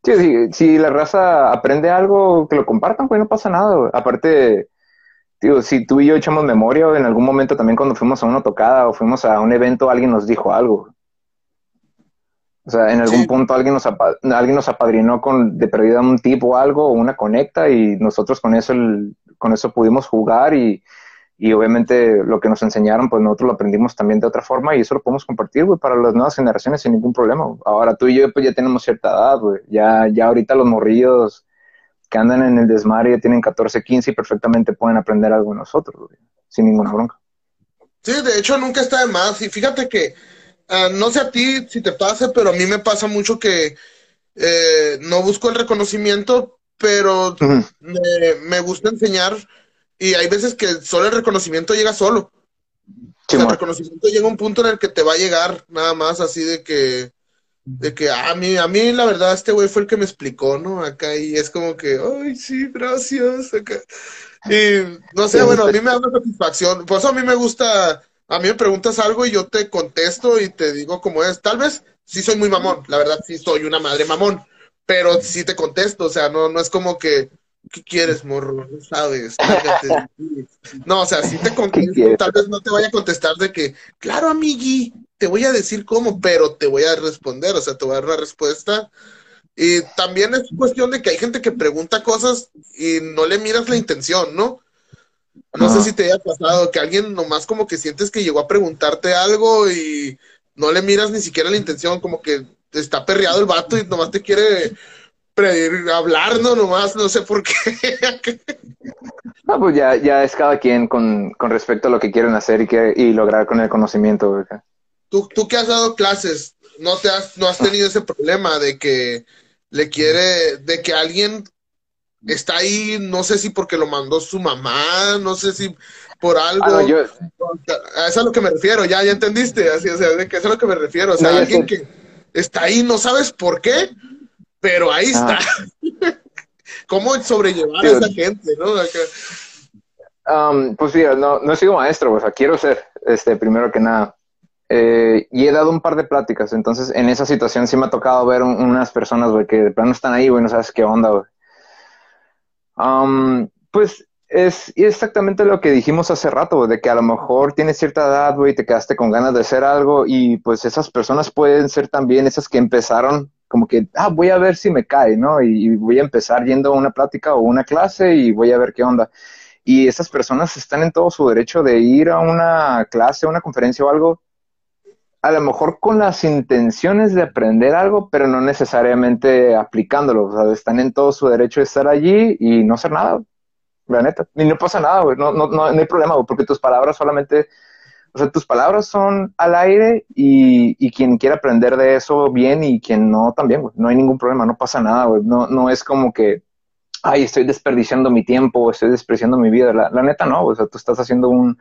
Sí, si la raza aprende algo, que lo compartan, pues no pasa nada. Aparte, digo, si tú y yo echamos memoria, en algún momento también cuando fuimos a una tocada o fuimos a un evento, alguien nos dijo algo. O sea, en algún punto alguien nos, alguien nos apadrinó con de perdida un tipo o algo, o una conecta, y nosotros con eso, con eso pudimos jugar y, y obviamente lo que nos enseñaron, pues nosotros lo aprendimos también de otra forma y eso lo podemos compartir, güey, para las nuevas generaciones sin ningún problema. Ahora tú y yo pues ya tenemos cierta edad, güey. Ya, ya ahorita los morrillos que andan en el desmar ya tienen 14, 15 y perfectamente pueden aprender algo de nosotros, güey, sin ninguna bronca. Sí, de hecho nunca está de más. Y fíjate que, uh, no sé a ti si te pasa, pero a mí me pasa mucho que eh, no busco el reconocimiento, pero me, me gusta enseñar y hay veces que solo el reconocimiento llega solo. el reconocimiento llega a un punto en el que te va a llegar nada más así de que, de que ah, a mí, a mí la verdad este güey fue el que me explicó, ¿no? Acá y es como que, ay, sí, gracias. Acá. Y no sé, bueno, a mí me da una satisfacción. Por eso a mí me gusta, a mí me preguntas algo y yo te contesto y te digo cómo es. Tal vez sí soy muy mamón, la verdad sí soy una madre mamón, pero sí te contesto, o sea, no, no es como que ¿qué quieres, morro? No sabes, [LAUGHS] No, o sea, si te contesto, tal vez no te vaya a contestar de que, claro, amigui, te voy a decir cómo, pero te voy a responder, o sea, te voy a dar la respuesta. Y también es cuestión de que hay gente que pregunta cosas y no le miras la intención, ¿no? No sé si te haya pasado que alguien nomás como que sientes que llegó a preguntarte algo y no le miras ni siquiera la intención, como que está perreado el vato y nomás te quiere hablar, no nomás, no sé por qué. [LAUGHS] no, pues ya, ya es cada quien con, con, respecto a lo que quieren hacer y, que, y lograr con el conocimiento. Tú, tú que has dado clases, ¿no, te has, no has tenido ese problema de que le quiere, de que alguien está ahí, no sé si porque lo mandó su mamá, no sé si por algo. Ah, yo... A eso es a lo que me refiero, ya, ya entendiste, así, o sea, de que eso es a lo que me refiero, o sea, alguien que está ahí, no sabes por qué, pero ahí está. Ah. [LAUGHS] ¿Cómo sobrellevar a esa gente, no? Um, pues mira, no, no he sido maestro, o sea, quiero ser, este, primero que nada. Eh, y he dado un par de pláticas, entonces en esa situación sí me ha tocado ver unas personas, güey, que de plano están ahí, güey, no sabes qué onda, güey. Um, pues es exactamente lo que dijimos hace rato, de que a lo mejor tienes cierta edad, güey, te quedaste con ganas de hacer algo y pues esas personas pueden ser también esas que empezaron como que, ah, voy a ver si me cae, ¿no? Y, voy a empezar yendo a una plática o una clase y voy a ver qué onda. Y esas personas están en todo su derecho de ir a una clase, una conferencia o algo, a lo mejor con las intenciones de aprender algo, pero no necesariamente aplicándolo. O sea, están en todo su derecho de estar allí y no hacer nada, la neta. Y no pasa nada. No, no, no, no hay problema, porque tus palabras solamente o sea, tus palabras son al aire y, y, quien quiera aprender de eso bien y quien no también, güey. No hay ningún problema, no pasa nada, güey. No, no es como que, ay, estoy desperdiciando mi tiempo, estoy desperdiciando mi vida. La, neta no, o sea, tú estás haciendo un,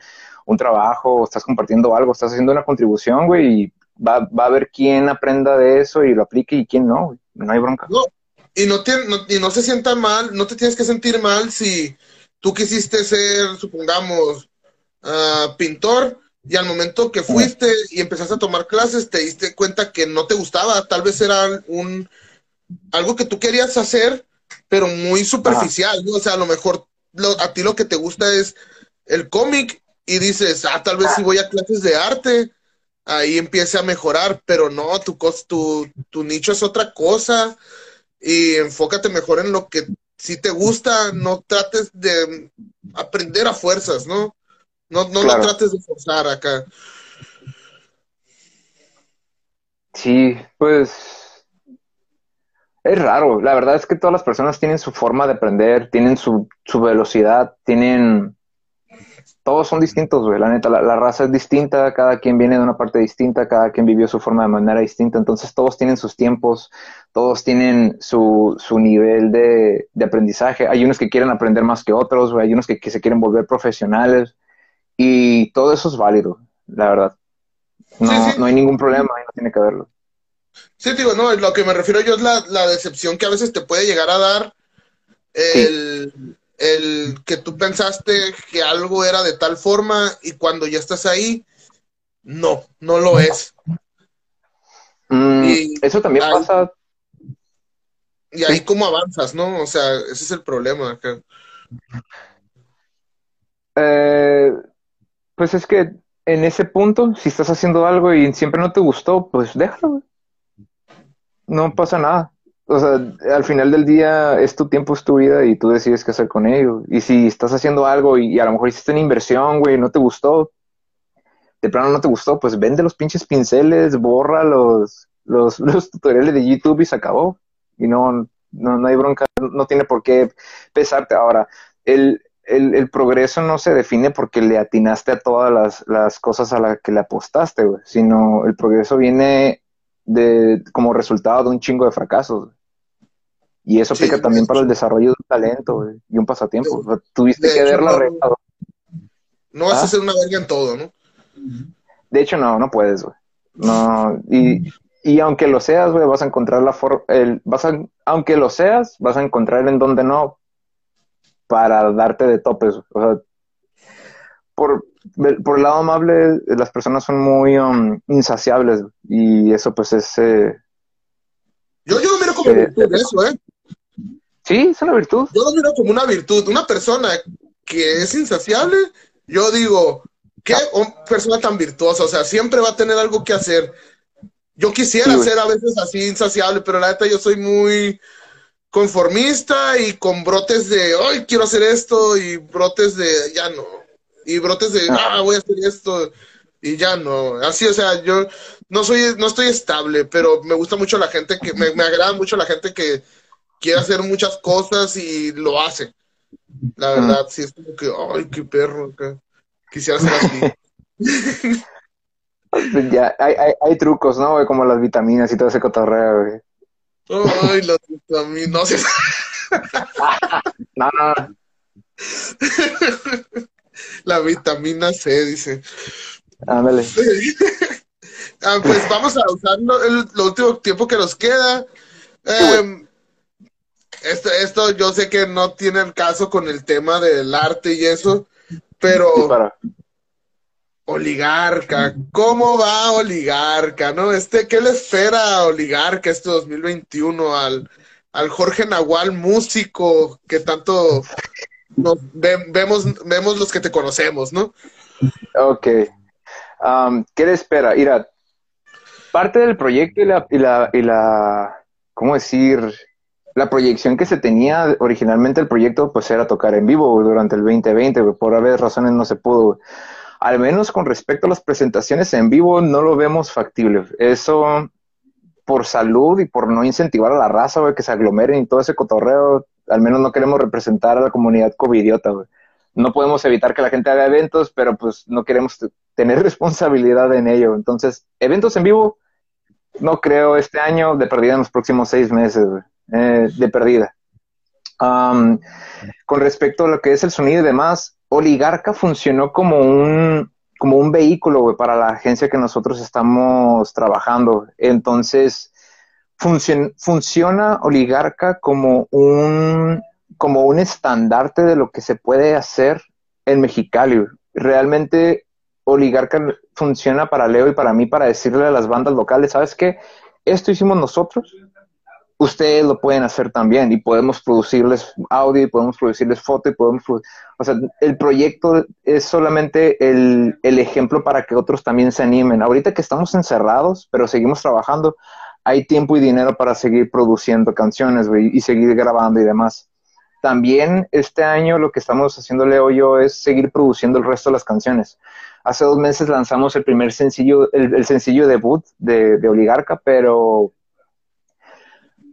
un trabajo, estás compartiendo algo, estás haciendo una contribución, güey, y va, va a haber quién aprenda de eso y lo aplique y quién no, no hay bronca. No, y no, y no se sienta mal, no te tienes que sentir mal si tú quisiste ser, supongamos, uh, pintor y al momento que fuiste y empezaste a tomar clases te diste cuenta que no te gustaba, tal vez era un algo que tú querías hacer, pero muy superficial, ¿no? O sea, a lo mejor a ti lo que te gusta es el cómic y dices, ah, tal vez si voy a clases de arte, ahí empiece a mejorar, pero no, tu, tu, tu nicho es otra cosa. Y enfócate mejor en lo que si te gusta, no trates de aprender a fuerzas, ¿no? No, no lo trates de forzar acá. Sí, pues es raro. La verdad es que todas las personas tienen su forma de aprender, tienen su, su velocidad, tienen todos son distintos, güey, la neta, la, raza es distinta, cada quien viene de una parte distinta, cada quien vivió su forma de manera distinta, entonces todos tienen sus tiempos, todos tienen su, su nivel de, aprendizaje, hay unos que quieren aprender más que otros, güey, hay unos que, se quieren volver profesionales, y todo eso es válido, la verdad. No, no hay ningún problema, no tiene que haberlo. Sí, digo, no, lo que me refiero yo es la, la decepción que a veces te puede llegar a dar el el que tú pensaste que algo era de tal forma y cuando ya estás ahí, no, no lo es. Mm, eso también pasa. Y ahí cómo avanzas, ¿no? O sea, ese es el problema. Eh, pues es que en ese punto, si estás haciendo algo y siempre no te gustó, pues déjalo. No pasa nada o sea, al final del día es tu tiempo, es tu vida y tú decides qué hacer con ello. Y si estás haciendo algo y, a lo mejor hiciste una inversión, güey, no te gustó, de plano no te gustó, pues vende los pinches pinceles, borra los, los, [LAUGHS] los tutoriales de YouTube y se acabó. Y no, no, no hay bronca, no tiene por qué pesarte. Ahora, el, el, el, progreso no se define porque le atinaste a todas las, las cosas a las que le apostaste, güey, sino el progreso viene de, como resultado de un chingo de fracasos. Y eso aplica también para el desarrollo de un talento y un pasatiempo. tuviste que verla no, no vas a ser ¿Ah? una verga en todo, ¿no? De hecho, no, no puedes, güey. No, y, y aunque lo seas, güey, vas a encontrar la forma, vas a, aunque lo seas, vas a encontrar en donde no para darte de topes. O sea, por, por el lado amable, las personas son muy um, insaciables y eso pues es... Eh, yo, yo lo miro como eh, virtud eso, ¿eh? Sí, es una virtud. Yo lo miro como una virtud. Una persona que es insaciable, yo digo, qué persona tan virtuosa, o sea, siempre va a tener algo que hacer. Yo quisiera ser a veces así insaciable, pero la neta yo soy muy conformista y con brotes de, hoy quiero hacer esto y brotes de, ya no y brotes de, ah. voy a hacer esto y ya no. Así, o sea, yo no soy, no estoy estable, pero me gusta mucho la gente que, me, agrada mucho la gente que quiere hacer muchas cosas y lo hace. La verdad, sí, es como que, ay, qué perro, quisiera ser así. [LAUGHS] [LAUGHS] ya, hay, hay, hay, trucos, ¿no? Como las vitaminas y todo ese cotorreo, güey. Ay, no, [LAUGHS] no. La vitamina C, dice. Ándale. [LAUGHS] ah, pues vamos a usar el, último tiempo que nos queda. Em, esto, esto yo sé que no tiene el caso con el tema del arte y eso, pero oligarca, ¿cómo va oligarca? ¿No? Este, ¿qué le espera oligarca este 2021 al, al Jorge Nahual músico que tanto vemos, vemos los que te conocemos, ¿no? Ok. Um, ¿Qué le espera? Mira, parte del proyecto y la, y la, y la, ¿cómo decir? La proyección que se tenía originalmente el proyecto, pues era tocar en vivo durante el 2020, por haber razones no se pudo. Al menos con respecto a las presentaciones en vivo, no lo vemos factible. Eso, por salud y por no incentivar a la raza, que se aglomeren y todo ese cotorreo, al menos no queremos representar a la comunidad covidiota, güey. No podemos evitar que la gente haga eventos, pero pues no queremos tener [LAUGHS] responsabilidad en ello. Entonces, eventos en vivo, no creo este año, de perdida en los próximos seis meses, eh, de perdida. con respecto a lo que es el sonido y demás, Oligarca funcionó como un, como un vehículo para la agencia que nosotros estamos trabajando. Entonces, funciona Oligarca como un, como un estandarte de lo que se puede hacer en Mexicali. Realmente Oligarca funciona para Leo y para mí para decirle a las bandas locales, ¿sabes qué? Esto hicimos nosotros, ustedes lo pueden hacer también y podemos producirles audio y podemos producirles foto y podemos, o sea, el proyecto es solamente el, el, ejemplo para que otros también se animen. Ahorita que estamos encerrados, pero seguimos trabajando, hay tiempo y dinero para seguir produciendo canciones y seguir grabando y demás. También este año lo que estamos haciendo Leo yo es seguir produciendo el resto de las canciones. Hace dos meses lanzamos el primer sencillo, el, sencillo debut de, de Oligarca, pero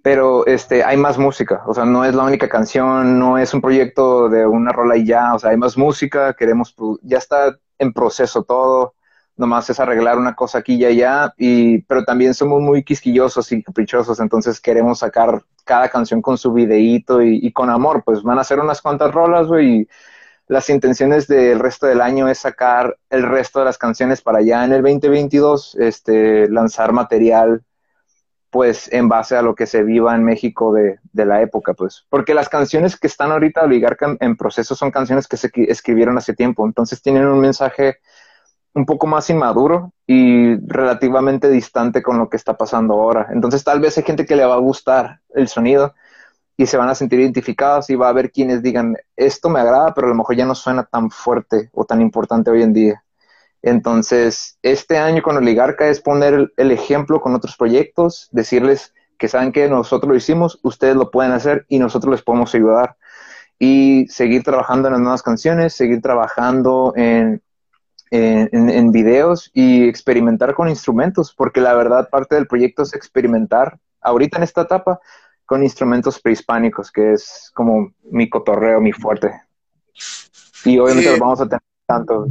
pero este, hay más música, o sea, no es la única canción, no es un proyecto de una rola y ya, o sea, hay más música, queremos, ya está en proceso todo, nomás es arreglar una cosa aquí y allá, y, pero también somos muy quisquillosos y caprichosos, entonces queremos sacar cada canción con su videíto y, con amor, pues van a ser unas cuantas rolas, güey, y las intenciones del resto del año es sacar el resto de las canciones para allá. En el 2022, este, lanzar material pues en base a lo que se viva en México de, la época, pues. Porque las canciones que están ahorita Oligarca en, proceso son canciones que se escribieron hace tiempo, entonces tienen un mensaje un poco más inmaduro y relativamente distante con lo que está pasando ahora. Entonces tal vez hay gente que le va a gustar el sonido y se van a sentir identificados y va a haber quienes digan, esto me agrada, pero a lo mejor ya no suena tan fuerte o tan importante hoy en día. Entonces, este año con Oligarca es poner el ejemplo con otros proyectos, decirles que saben que nosotros lo hicimos, ustedes lo pueden hacer y nosotros les podemos ayudar. Y seguir trabajando en las nuevas canciones, seguir trabajando en, en, videos y experimentar con instrumentos, porque la verdad parte del proyecto es experimentar ahorita en esta etapa con instrumentos prehispánicos, que es como mi cotorreo, mi fuerte. Y obviamente los vamos a tener tanto.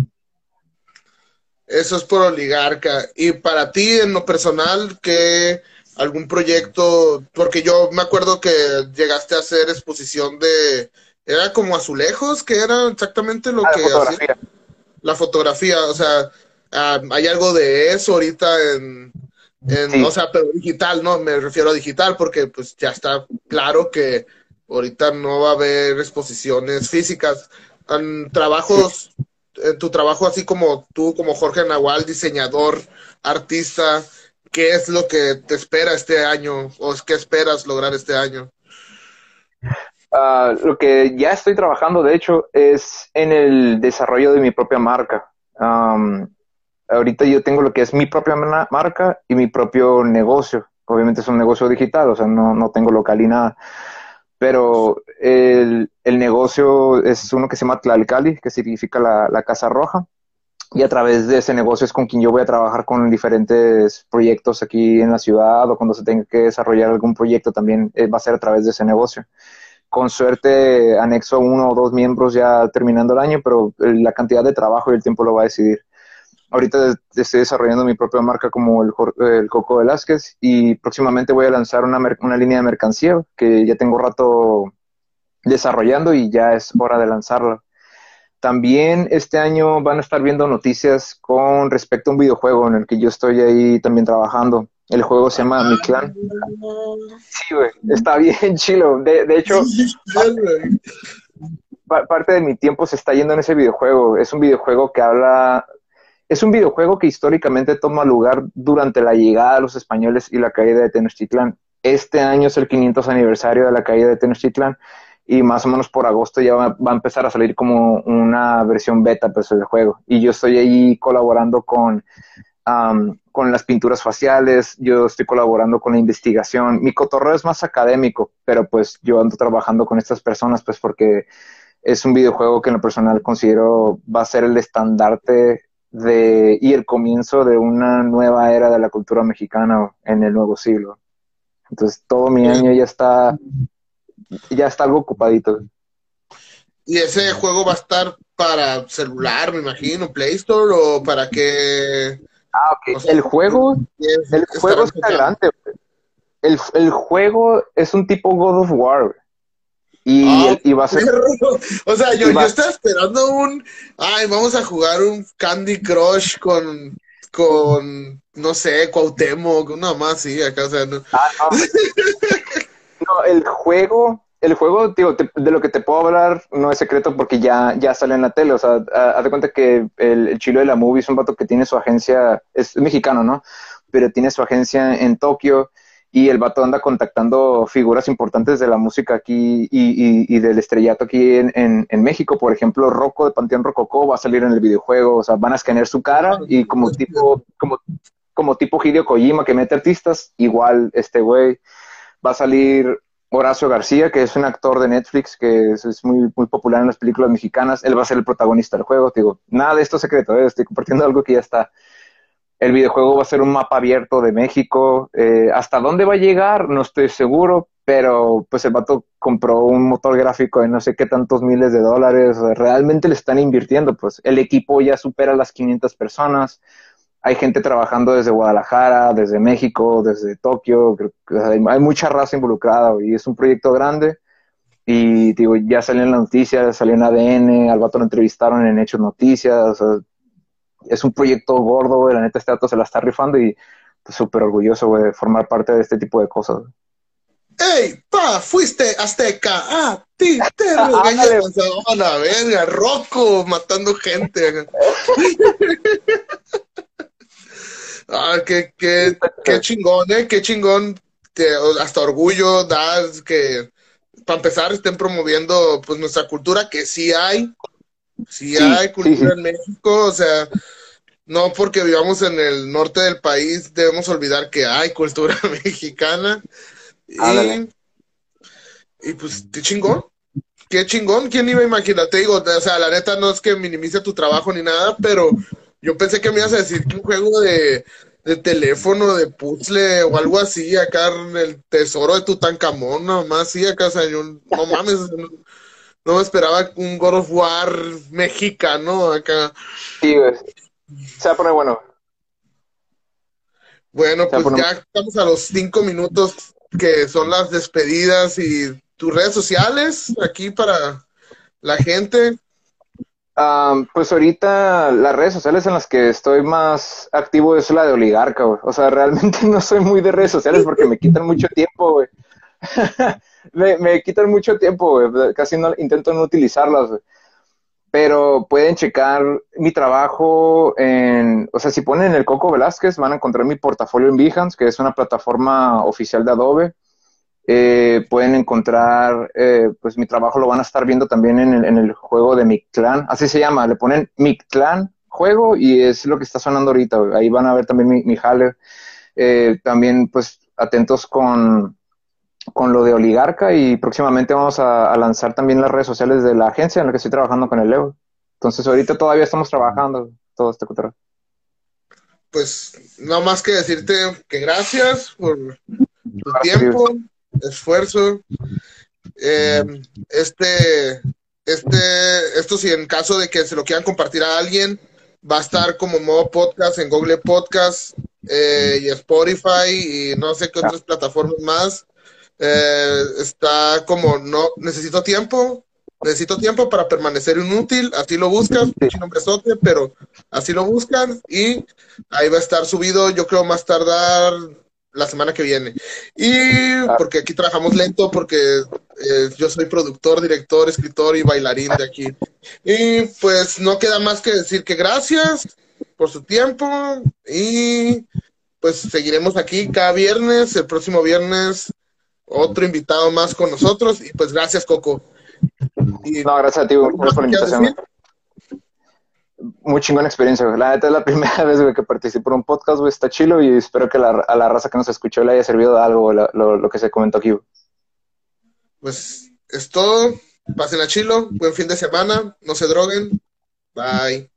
Eso es por oligarca. Y para ti, en lo personal, ¿qué algún proyecto? Porque yo me acuerdo que llegaste a hacer exposición de. Era como azulejos, que era exactamente lo ah, que. La fotografía. La fotografía, o sea, ah, hay algo de eso ahorita en. en O sea, pero digital, ¿no? Me refiero a digital porque, pues, ya está claro que ahorita no va a haber exposiciones físicas. trabajos en tu trabajo, así como tú, como Jorge Nahual, diseñador, artista, ¿qué es lo que te espera este año o qué esperas lograr este año? Ah, lo que ya estoy trabajando, de hecho, es en el desarrollo de mi propia marca. ahorita yo tengo lo que es mi propia marca y mi propio negocio. Obviamente es un negocio digital, o sea, no, no tengo local y nada pero el, el, negocio es uno que se llama Tlalcali, que significa la, la, Casa Roja, y a través de ese negocio es con quien yo voy a trabajar con diferentes proyectos aquí en la ciudad o cuando se tenga que desarrollar algún proyecto también eh, va a ser a través de ese negocio. Con suerte anexo uno o dos miembros ya terminando el año, pero la cantidad de trabajo y el tiempo lo va a decidir ahorita estoy desarrollando mi propia marca como el, el, Coco Velázquez y próximamente voy a lanzar una, una línea de mercancía que ya tengo rato desarrollando y ya es hora de lanzarla. También este año van a estar viendo noticias con respecto a un videojuego en el que yo estoy ahí también trabajando. El juego se llama Mi Clan. Sí, güey, está bien [LAUGHS] chilo. De, de hecho, parte de mi tiempo se está yendo en ese videojuego. Es un videojuego que habla es un videojuego que históricamente toma lugar durante la llegada de los españoles y la caída de Tenochtitlán. Este año es el 500 aniversario de la caída de Tenochtitlán y más o menos por agosto ya va, a empezar a salir como una versión beta pues, del juego. Y yo estoy ahí colaborando con, con las pinturas faciales, yo estoy colaborando con la investigación. Mi cotorreo es más académico, pero pues yo ando trabajando con estas personas pues porque es un videojuego que en lo personal considero va a ser el estandarte de, y el comienzo de una nueva era de la cultura mexicana en el nuevo siglo. Entonces todo mi año ya está, ya está algo ocupadito. ¿Y ese juego va a estar para celular, me imagino, Play Store o para qué? Ah, ok. el juego, el juego está grande. El, el, juego es un tipo God of War. Y, Ah, y va a ser... O sea, yo, va- yo estaba esperando un. Ay, vamos a jugar un Candy Crush con. Con. No sé, Cuauhtémoc, una más así, acá, o sea, no. Ah, no. [LAUGHS] No, el juego, el juego, digo, te- de lo que te puedo hablar no es secreto porque ya, ya sale en la tele. O sea, ha- haz de cuenta que el, el chilo de la movie es un vato que tiene su agencia, es mexicano, ¿no? Pero tiene su agencia en Tokio y el vato anda contactando figuras importantes de la música aquí y, y- y del estrellato aquí en, en, en México. Por ejemplo, Rocco de Panteón Rococó va a salir en el videojuego. O sea, van a escanear su cara y como tipo, como, como tipo Hideo Kojima que mete artistas, igual este güey va a salir Horacio García, que es un actor de Netflix que es, es muy, muy popular en las películas mexicanas. Él va a ser el protagonista del juego. Te digo, nada de esto es secreto, ¿eh? estoy compartiendo [LAUGHS] algo que ya está. El videojuego va a ser un mapa abierto de México. Eh, ¿Hasta dónde va a llegar? No estoy seguro, pero pues el vato compró un motor gráfico de no sé qué tantos miles de dólares. Realmente le están invirtiendo. Pues el equipo ya supera las 500 personas hay gente trabajando desde Guadalajara, desde México, desde Tokio, hay, mucha raza involucrada y es un proyecto grande. Y digo, ya salió en la noticia, salió en ADN, al vato lo entrevistaron en Hechos Noticias, es un proyecto gordo, güey, la neta este dato se la está rifando y pues, súper orgulloso, güey, de formar parte de este tipo de cosas. ¡Ey, pa! Fuiste azteca. ¡Ah! Ti, te [LAUGHS] regañamos a la verga. Rocco matando gente. [LAUGHS] ah, qué, qué, qué chingón, ¿eh? Qué chingón. Que hasta orgullo das que, para empezar, estén promoviendo pues nuestra cultura, que sí hay. Sí, Sí, hay sí, cultura sí. en México. O sea, no porque vivamos en el norte del país debemos olvidar que hay cultura [LAUGHS] mexicana. Ándale. Y, y pues, qué chingón. Qué chingón. ¿Quién iba a imaginar? Te digo, o sea, la neta no es que minimice tu trabajo ni nada, pero yo pensé que me ibas a decir que un juego de, de teléfono, de puzzle o algo así, acá en el tesoro de Tutankamón, nomás así, acá, o sea, yo no mames, no, me esperaba un God of War mexicano acá. Sí, güey. Se va a poner bueno. Bueno, pues ya estamos a los cinco minutos que son las despedidas y tus redes sociales aquí para la gente. Am, pues ahorita las redes sociales en las que estoy más activo es la de oligarca, güey. O sea, [LAUGHS] realmente no soy muy de redes sociales porque me quitan mucho tiempo, güey. [LAUGHS] me, quitan mucho tiempo. Casi no intento no utilizarlas. Pero pueden checar mi trabajo en, o sea, si ponen el Coco Velázquez, van a encontrar mi portafolio en Behance, que es una plataforma oficial de Adobe. Eh, pueden encontrar, eh, pues mi trabajo lo van a estar viendo también en el, en el juego de Mictlan, así se llama, le ponen Mictlan juego y es lo que está sonando ahorita, ahí van a ver también mi, mi jale. Eh, también pues atentos con, con lo de Oligarca y próximamente vamos a, a lanzar también las redes sociales de la agencia en la que estoy trabajando con el Leo. Entonces ahorita todavía estamos trabajando todo este cotorreo. Pues no más que decirte que gracias por tu tiempo, esfuerzo. Eh, este, este, esto si en caso de que se lo quieran compartir a alguien, va a estar como modo podcast en Google Podcast eh, y Spotify y no sé qué otras plataformas más. Eh, está como no necesito tiempo, necesito tiempo para permanecer inútil, así lo nombrezote, pero así lo buscan y ahí va a estar subido, yo creo más tardar la semana que viene. Y porque aquí trabajamos lento, porque eh, yo soy productor, director, escritor y bailarín de aquí. Y pues no queda más que decir que gracias por su tiempo y pues seguiremos aquí cada viernes, el próximo viernes otro invitado más con nosotros y pues gracias Coco. Y, No, gracias a ti, güey, ¿algo por la invitación. Muy chingona experiencia, güey. La neta es la [LAUGHS] primera vez, güey, que participo en un podcast, güey. Está chilo y espero que la- a la raza que nos escuchó le haya servido de algo, lo, lo- lo que se comentó aquí, güey. Pues es todo. Pasen a chilo. Buen fin de semana. No se droguen. Bye.